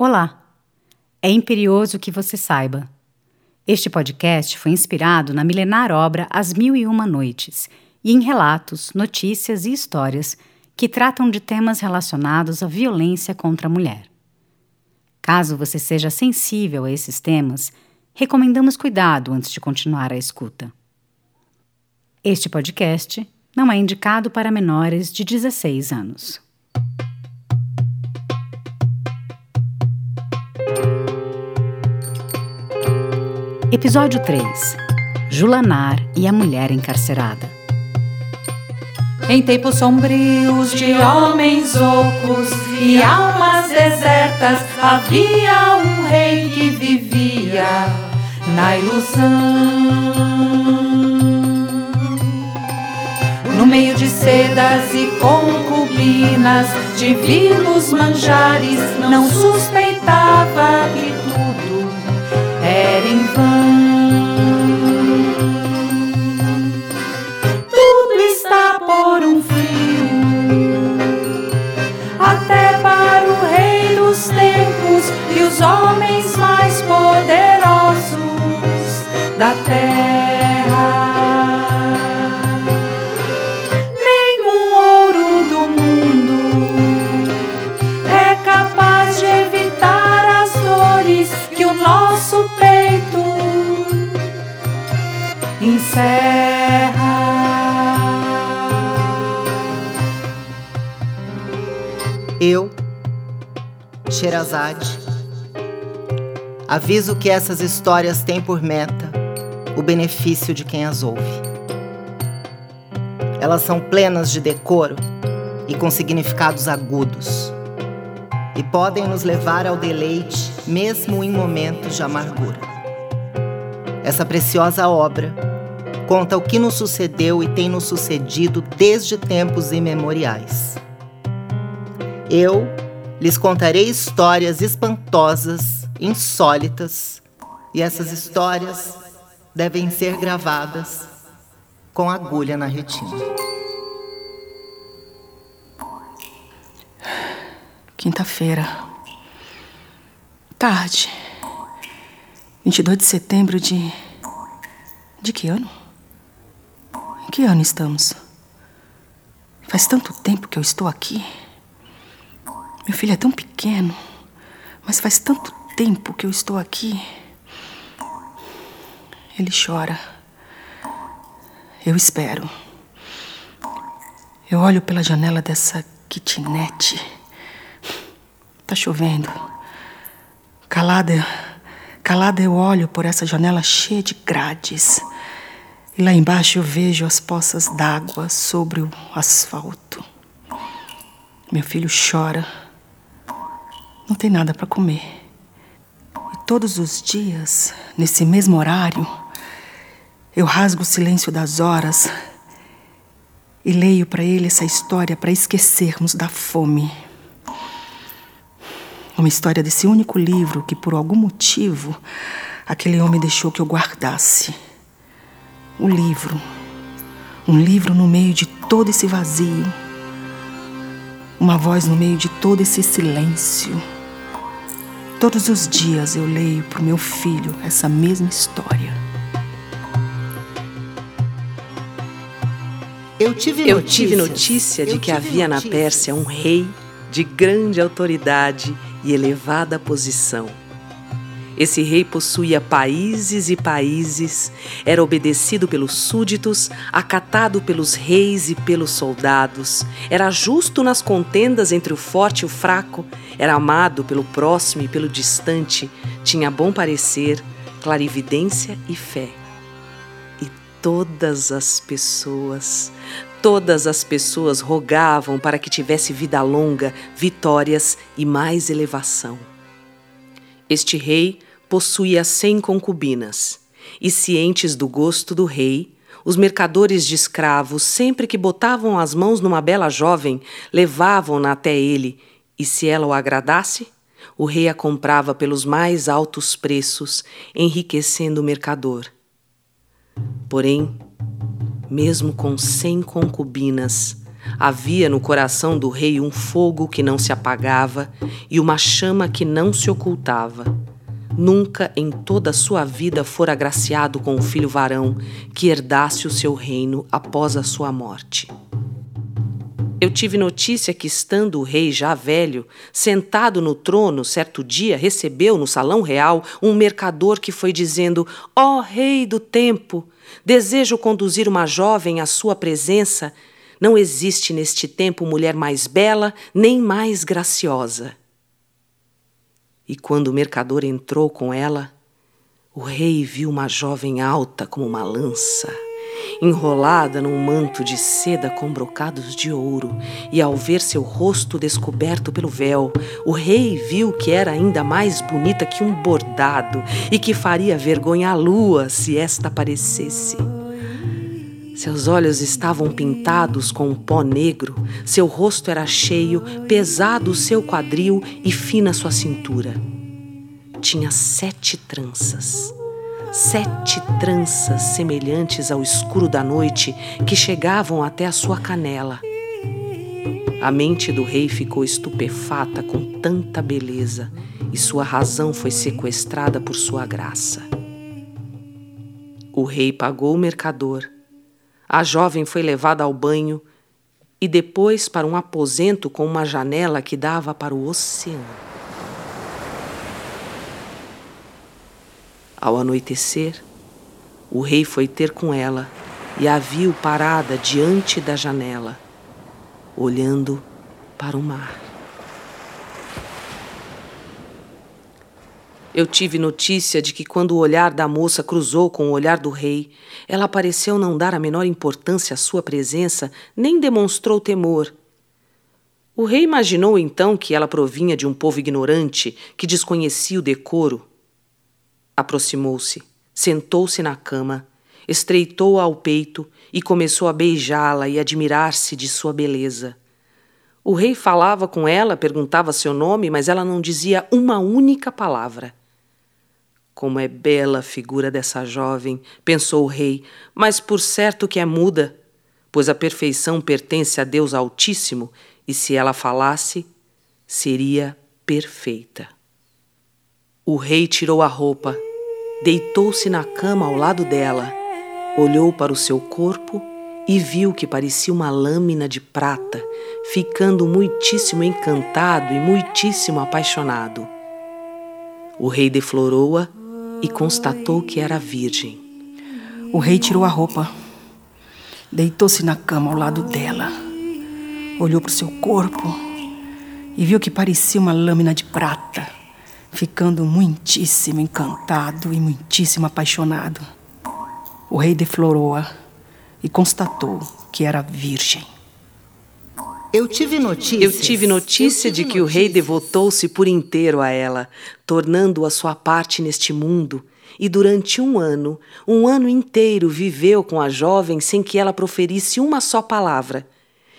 Olá! É imperioso que você saiba. Este podcast foi inspirado na milenar obra As Mil e Uma Noites e em relatos, notícias e histórias que tratam de temas relacionados à violência contra a mulher. Caso você seja sensível a esses temas, recomendamos cuidado antes de continuar a escuta. Este podcast não é indicado para menores de 16 anos. Episódio 3 Julanar e a Mulher Encarcerada. Em tempos sombrios de homens ocos e almas desertas, havia um rei que vivia na ilusão. No meio de sedas e concubinas, divinos manjares, não suspeitava que tudo era em vão. Eu, Sherazade, aviso que essas histórias têm por meta o benefício de quem as ouve. Elas são plenas de decoro e com significados agudos, e podem nos levar ao deleite mesmo em momentos de amargura. Essa preciosa obra conta o que nos sucedeu e tem nos sucedido desde tempos imemoriais. Eu lhes contarei histórias espantosas, insólitas, e essas histórias devem ser gravadas com agulha na retina. Quinta-feira. Tarde. 22 de setembro de. De que ano? Em que ano estamos? Faz tanto tempo que eu estou aqui. Meu filho é tão pequeno, mas faz tanto tempo que eu estou aqui. Ele chora. Eu espero. Eu olho pela janela dessa kitnet. Tá chovendo. Calada, calada eu olho por essa janela cheia de grades. E lá embaixo eu vejo as poças d'água sobre o asfalto. Meu filho chora. Não tem nada para comer. E todos os dias, nesse mesmo horário, eu rasgo o silêncio das horas e leio para ele essa história para esquecermos da fome. Uma história desse único livro que, por algum motivo, aquele homem deixou que eu guardasse. O livro. Um livro no meio de todo esse vazio. Uma voz no meio de todo esse silêncio. Todos os dias eu leio para o meu filho essa mesma história. Eu tive Eu tive notícia de eu que tive havia na notícias. Pérsia um rei de grande autoridade e elevada posição. Esse rei possuía países e países, era obedecido pelos súditos, acatado pelos reis e pelos soldados, era justo nas contendas entre o forte e o fraco, era amado pelo próximo e pelo distante, tinha bom parecer, clarividência e fé. E todas as pessoas, todas as pessoas rogavam para que tivesse vida longa, vitórias e mais elevação. Este rei possuía cem concubinas, e cientes do gosto do rei, os mercadores de escravos, sempre que botavam as mãos numa bela jovem, levavam-na até ele, e se ela o agradasse, o rei a comprava pelos mais altos preços, enriquecendo o mercador. Porém, mesmo com cem concubinas, Havia no coração do rei um fogo que não se apagava e uma chama que não se ocultava. Nunca em toda a sua vida fora agraciado com um filho varão que herdasse o seu reino após a sua morte. Eu tive notícia que, estando o rei já velho, sentado no trono, certo dia recebeu no salão real um mercador que foi dizendo: Ó oh, rei do tempo, desejo conduzir uma jovem à sua presença. Não existe neste tempo mulher mais bela nem mais graciosa. E quando o mercador entrou com ela, o rei viu uma jovem alta como uma lança enrolada num manto de seda com brocados de ouro, e ao ver seu rosto descoberto pelo véu, o rei viu que era ainda mais bonita que um bordado e que faria vergonha à lua se esta aparecesse. Seus olhos estavam pintados com um pó negro, seu rosto era cheio, pesado o seu quadril e fina sua cintura. Tinha sete tranças sete tranças semelhantes ao escuro da noite que chegavam até a sua canela. A mente do rei ficou estupefata com tanta beleza e sua razão foi sequestrada por sua graça. O rei pagou o mercador. A jovem foi levada ao banho e depois para um aposento com uma janela que dava para o oceano. Ao anoitecer, o rei foi ter com ela e a viu parada diante da janela, olhando para o mar. Eu tive notícia de que, quando o olhar da moça cruzou com o olhar do rei, ela pareceu não dar a menor importância à sua presença, nem demonstrou temor. O rei imaginou então que ela provinha de um povo ignorante que desconhecia o decoro Aproximou-se, sentou-se na cama, estreitou-a ao peito e começou a beijá-la e admirar-se de sua beleza. O rei falava com ela, perguntava seu nome, mas ela não dizia uma única palavra. Como é bela a figura dessa jovem, pensou o rei, mas por certo que é muda, pois a perfeição pertence a Deus Altíssimo e se ela falasse, seria perfeita. O rei tirou a roupa Deitou-se na cama ao lado dela, olhou para o seu corpo e viu que parecia uma lâmina de prata, ficando muitíssimo encantado e muitíssimo apaixonado. O rei deflorou-a e constatou que era virgem. O rei tirou a roupa, deitou-se na cama ao lado dela, olhou para o seu corpo e viu que parecia uma lâmina de prata ficando muitíssimo encantado e muitíssimo apaixonado. O rei deflorou-a e constatou que era virgem. Eu tive notícia. Eu tive notícia de que o rei devotou-se por inteiro a ela, tornando-a sua parte neste mundo. E durante um ano, um ano inteiro, viveu com a jovem sem que ela proferisse uma só palavra.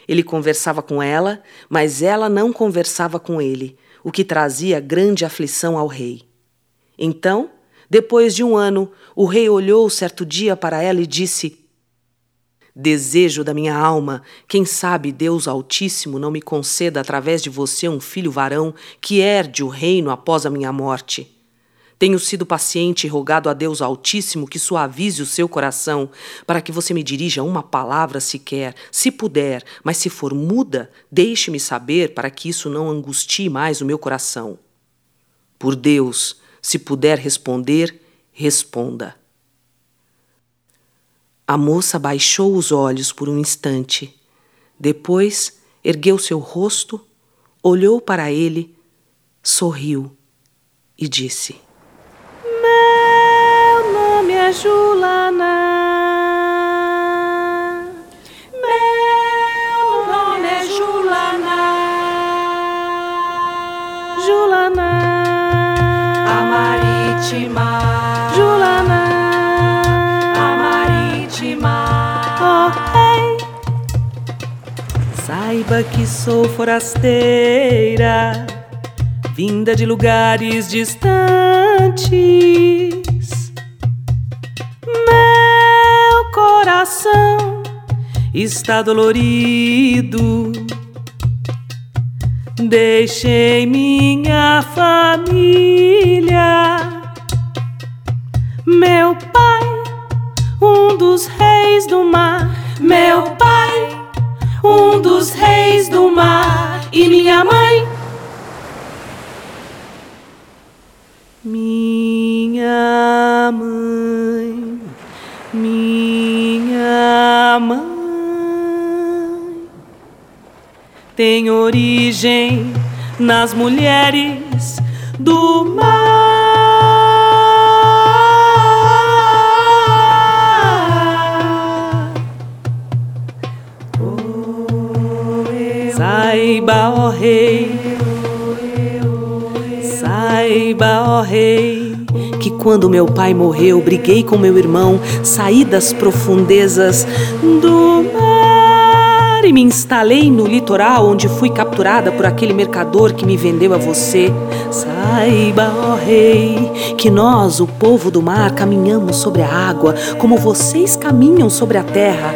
Ele conversava com ela, mas ela não conversava com ele o que trazia grande aflição ao rei. Então, depois de um ano, o rei olhou certo dia para ela e disse: Desejo da minha alma, quem sabe Deus Altíssimo não me conceda através de você um filho varão que herde o reino após a minha morte. Tenho sido paciente e rogado a Deus Altíssimo que suavize o seu coração, para que você me dirija uma palavra sequer, se puder, mas se for muda, deixe-me saber para que isso não angustie mais o meu coração. Por Deus, se puder responder, responda. A moça baixou os olhos por um instante. Depois, ergueu seu rosto, olhou para ele, sorriu e disse: Julana. Saiba que sou forasteira, vinda de lugares distantes. Coração está dolorido. Deixei minha família, meu pai, um dos reis do mar, meu pai, um dos reis do mar, e minha mãe. Minha mãe, minha mãe tem origem nas mulheres do mar. Rei, saiba, ó rei, que quando meu pai morreu, briguei com meu irmão, saí das profundezas do mar e me instalei no litoral onde fui capturada por aquele mercador que me vendeu a você. Saiba, ó rei, que nós, o povo do mar, caminhamos sobre a água como vocês caminham sobre a terra.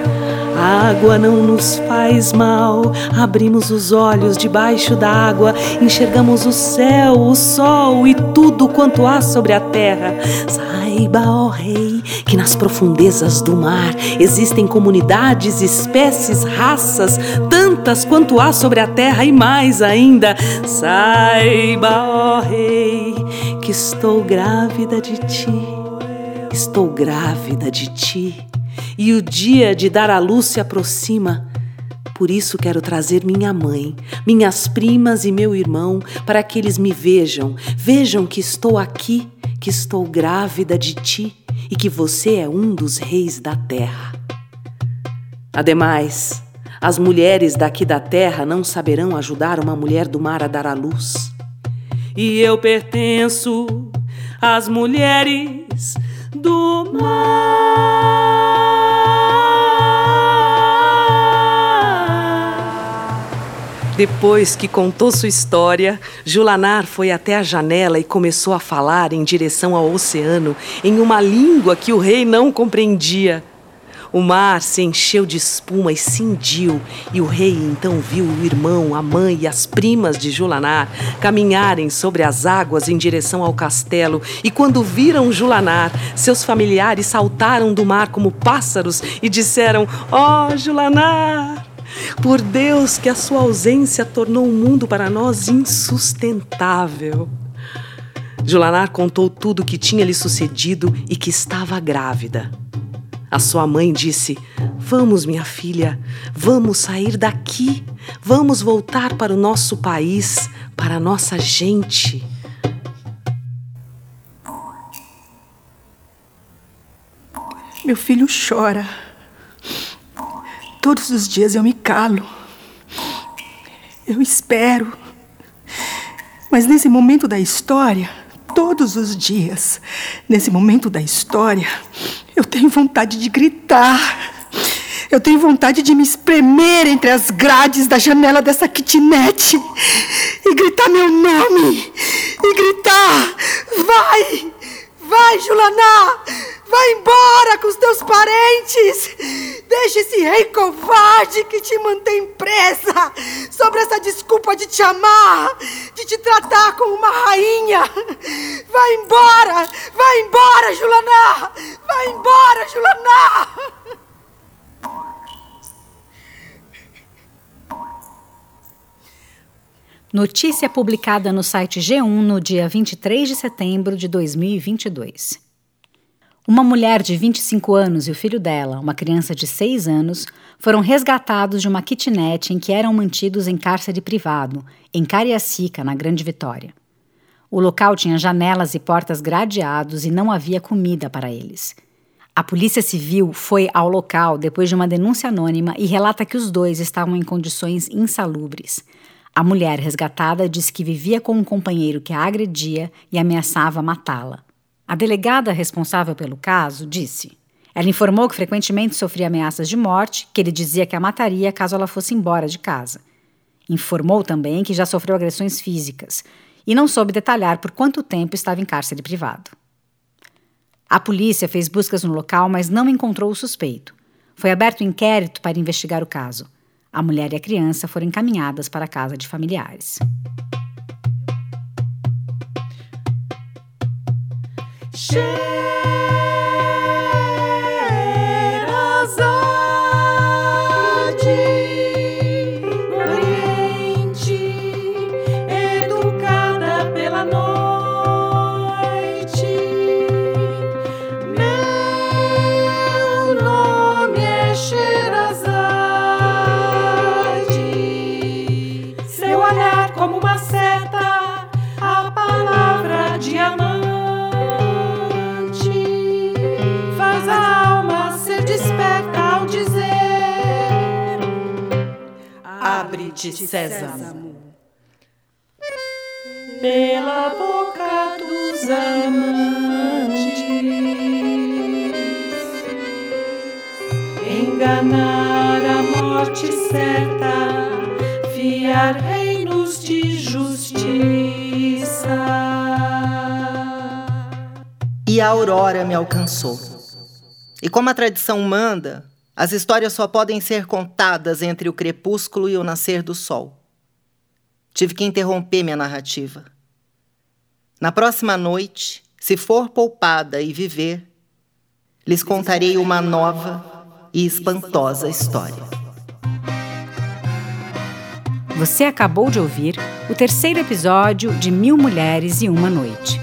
A água não nos faz mal, abrimos os olhos debaixo da água, enxergamos o céu, o sol e tudo quanto há sobre a terra. Saiba, ó rei, que nas profundezas do mar existem comunidades, espécies, raças, tantas quanto há sobre a terra e mais ainda. Saiba, ó rei, que estou grávida de ti, estou grávida de ti e o dia de dar à luz se aproxima. Por isso quero trazer minha mãe, minhas primas e meu irmão para que eles me vejam, vejam que estou aqui, que estou grávida de ti e que você é um dos reis da terra. Ademais, as mulheres daqui da terra não saberão ajudar uma mulher do mar a dar à luz. E eu pertenço às mulheres do mar. Depois que contou sua história, Julanar foi até a janela e começou a falar em direção ao oceano em uma língua que o rei não compreendia. O mar se encheu de espuma e cindiu, e o rei então viu o irmão, a mãe e as primas de Julanar caminharem sobre as águas em direção ao castelo. E quando viram Julanar, seus familiares saltaram do mar como pássaros e disseram: Ó oh, Julanar! Por Deus que a sua ausência tornou o mundo para nós insustentável. Julanar contou tudo o que tinha lhe sucedido e que estava grávida. A sua mãe disse: Vamos, minha filha, vamos sair daqui, vamos voltar para o nosso país, para a nossa gente. Meu filho chora. Todos os dias eu me calo. Eu espero. Mas nesse momento da história, todos os dias, nesse momento da história, eu tenho vontade de gritar. Eu tenho vontade de me espremer entre as grades da janela dessa kitnet e gritar meu nome. E gritar: Vai! Vai, Julaná! Vai embora com os teus parentes! Deixa esse rei covarde que te mantém presa sobre essa desculpa de te amar, de te tratar como uma rainha! Vai embora! Vai embora, Julaná! Vai embora, Julaná! Notícia publicada no site G1 no dia 23 de setembro de 2022. Uma mulher de 25 anos e o filho dela, uma criança de 6 anos, foram resgatados de uma kitnet em que eram mantidos em cárcere privado, em Cariacica, na Grande Vitória. O local tinha janelas e portas gradeados e não havia comida para eles. A Polícia Civil foi ao local depois de uma denúncia anônima e relata que os dois estavam em condições insalubres. A mulher resgatada disse que vivia com um companheiro que a agredia e ameaçava matá-la. A delegada responsável pelo caso disse: ela informou que frequentemente sofria ameaças de morte, que ele dizia que a mataria caso ela fosse embora de casa. Informou também que já sofreu agressões físicas e não soube detalhar por quanto tempo estava em cárcere privado. A polícia fez buscas no local, mas não encontrou o suspeito. Foi aberto um inquérito para investigar o caso. A mulher e a criança foram encaminhadas para a casa de familiares. Educada pela noite. Meu nome é Sherazade. Seu olhar como uma seta, Abre-te, Sésamo. pela boca dos amantes. Enganar a morte certa, fiar reinos de justiça. E a aurora me alcançou. E como a tradição manda, as histórias só podem ser contadas entre o crepúsculo e o nascer do sol. Tive que interromper minha narrativa. Na próxima noite, se for poupada e viver, lhes contarei uma nova e espantosa história. Você acabou de ouvir o terceiro episódio de Mil Mulheres e Uma Noite.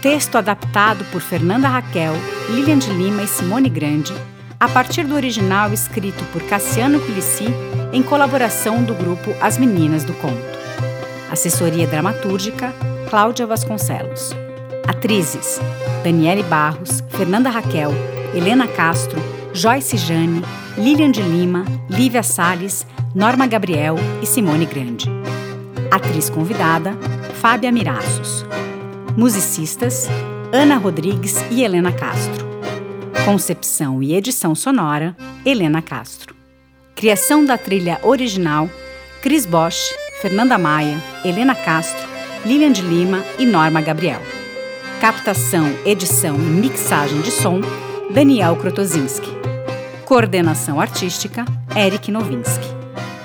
Texto adaptado por Fernanda Raquel, Lilian de Lima e Simone Grande, a partir do original escrito por Cassiano Culici, em colaboração do grupo As Meninas do Conto. Assessoria dramatúrgica, Cláudia Vasconcelos. Atrizes: Daniele Barros, Fernanda Raquel, Helena Castro, Joyce Jane, Lilian de Lima, Lívia Salles, Norma Gabriel e Simone Grande. Atriz convidada: Fábia Miraços. Musicistas: Ana Rodrigues e Helena Castro. Concepção e edição sonora: Helena Castro. Criação da trilha original: Cris Bosch, Fernanda Maia, Helena Castro, Lilian de Lima e Norma Gabriel. Captação, edição e mixagem de som: Daniel Krotozinski. Coordenação artística: Eric Novinsky.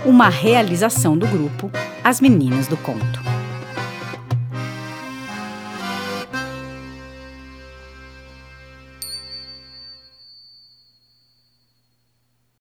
Uma realização do grupo As Meninas do Conto.